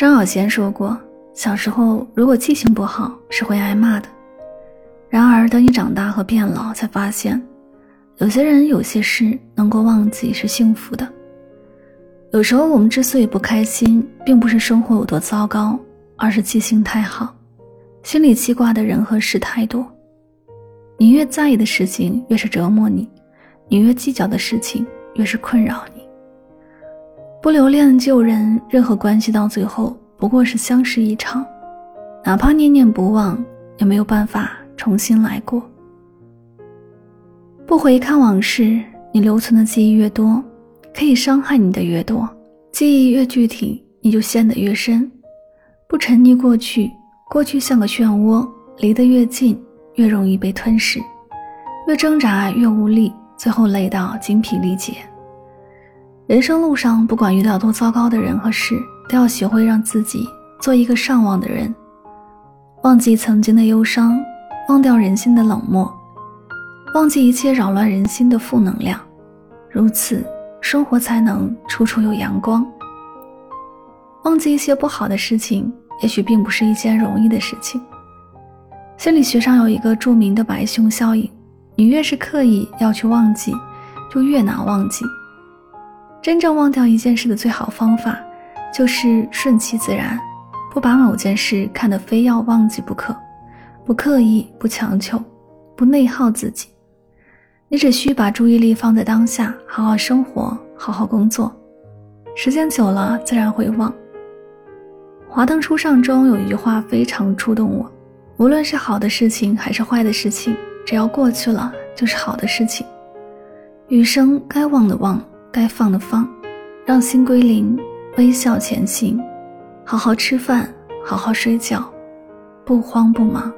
张小娴说过，小时候如果记性不好是会挨骂的。然而，等你长大和变老，才发现，有些人、有些事能够忘记是幸福的。有时候，我们之所以不开心，并不是生活有多糟糕，而是记性太好，心里记挂的人和事太多。你越在意的事情，越是折磨你；你越计较的事情，越是困扰你。不留恋旧人，任何关系到最后不过是相识一场，哪怕念念不忘，也没有办法重新来过。不回看往事，你留存的记忆越多，可以伤害你的越多。记忆越具体，你就陷得越深。不沉溺过去，过去像个漩涡，离得越近，越容易被吞噬。越挣扎越无力，最后累到精疲力竭。人生路上，不管遇到多糟糕的人和事，都要学会让自己做一个善忘的人，忘记曾经的忧伤，忘掉人心的冷漠，忘记一切扰乱人心的负能量，如此，生活才能处处有阳光。忘记一些不好的事情，也许并不是一件容易的事情。心理学上有一个著名的白熊效应，你越是刻意要去忘记，就越难忘记。真正忘掉一件事的最好方法，就是顺其自然，不把某件事看得非要忘记不可，不刻意，不强求，不内耗自己。你只需把注意力放在当下，好好生活，好好工作，时间久了自然会忘。华灯初上中有一句话非常触动我：无论是好的事情还是坏的事情，只要过去了就是好的事情。余生该忘的忘。该放的放，让心归零，微笑前行，好好吃饭，好好睡觉，不慌不忙。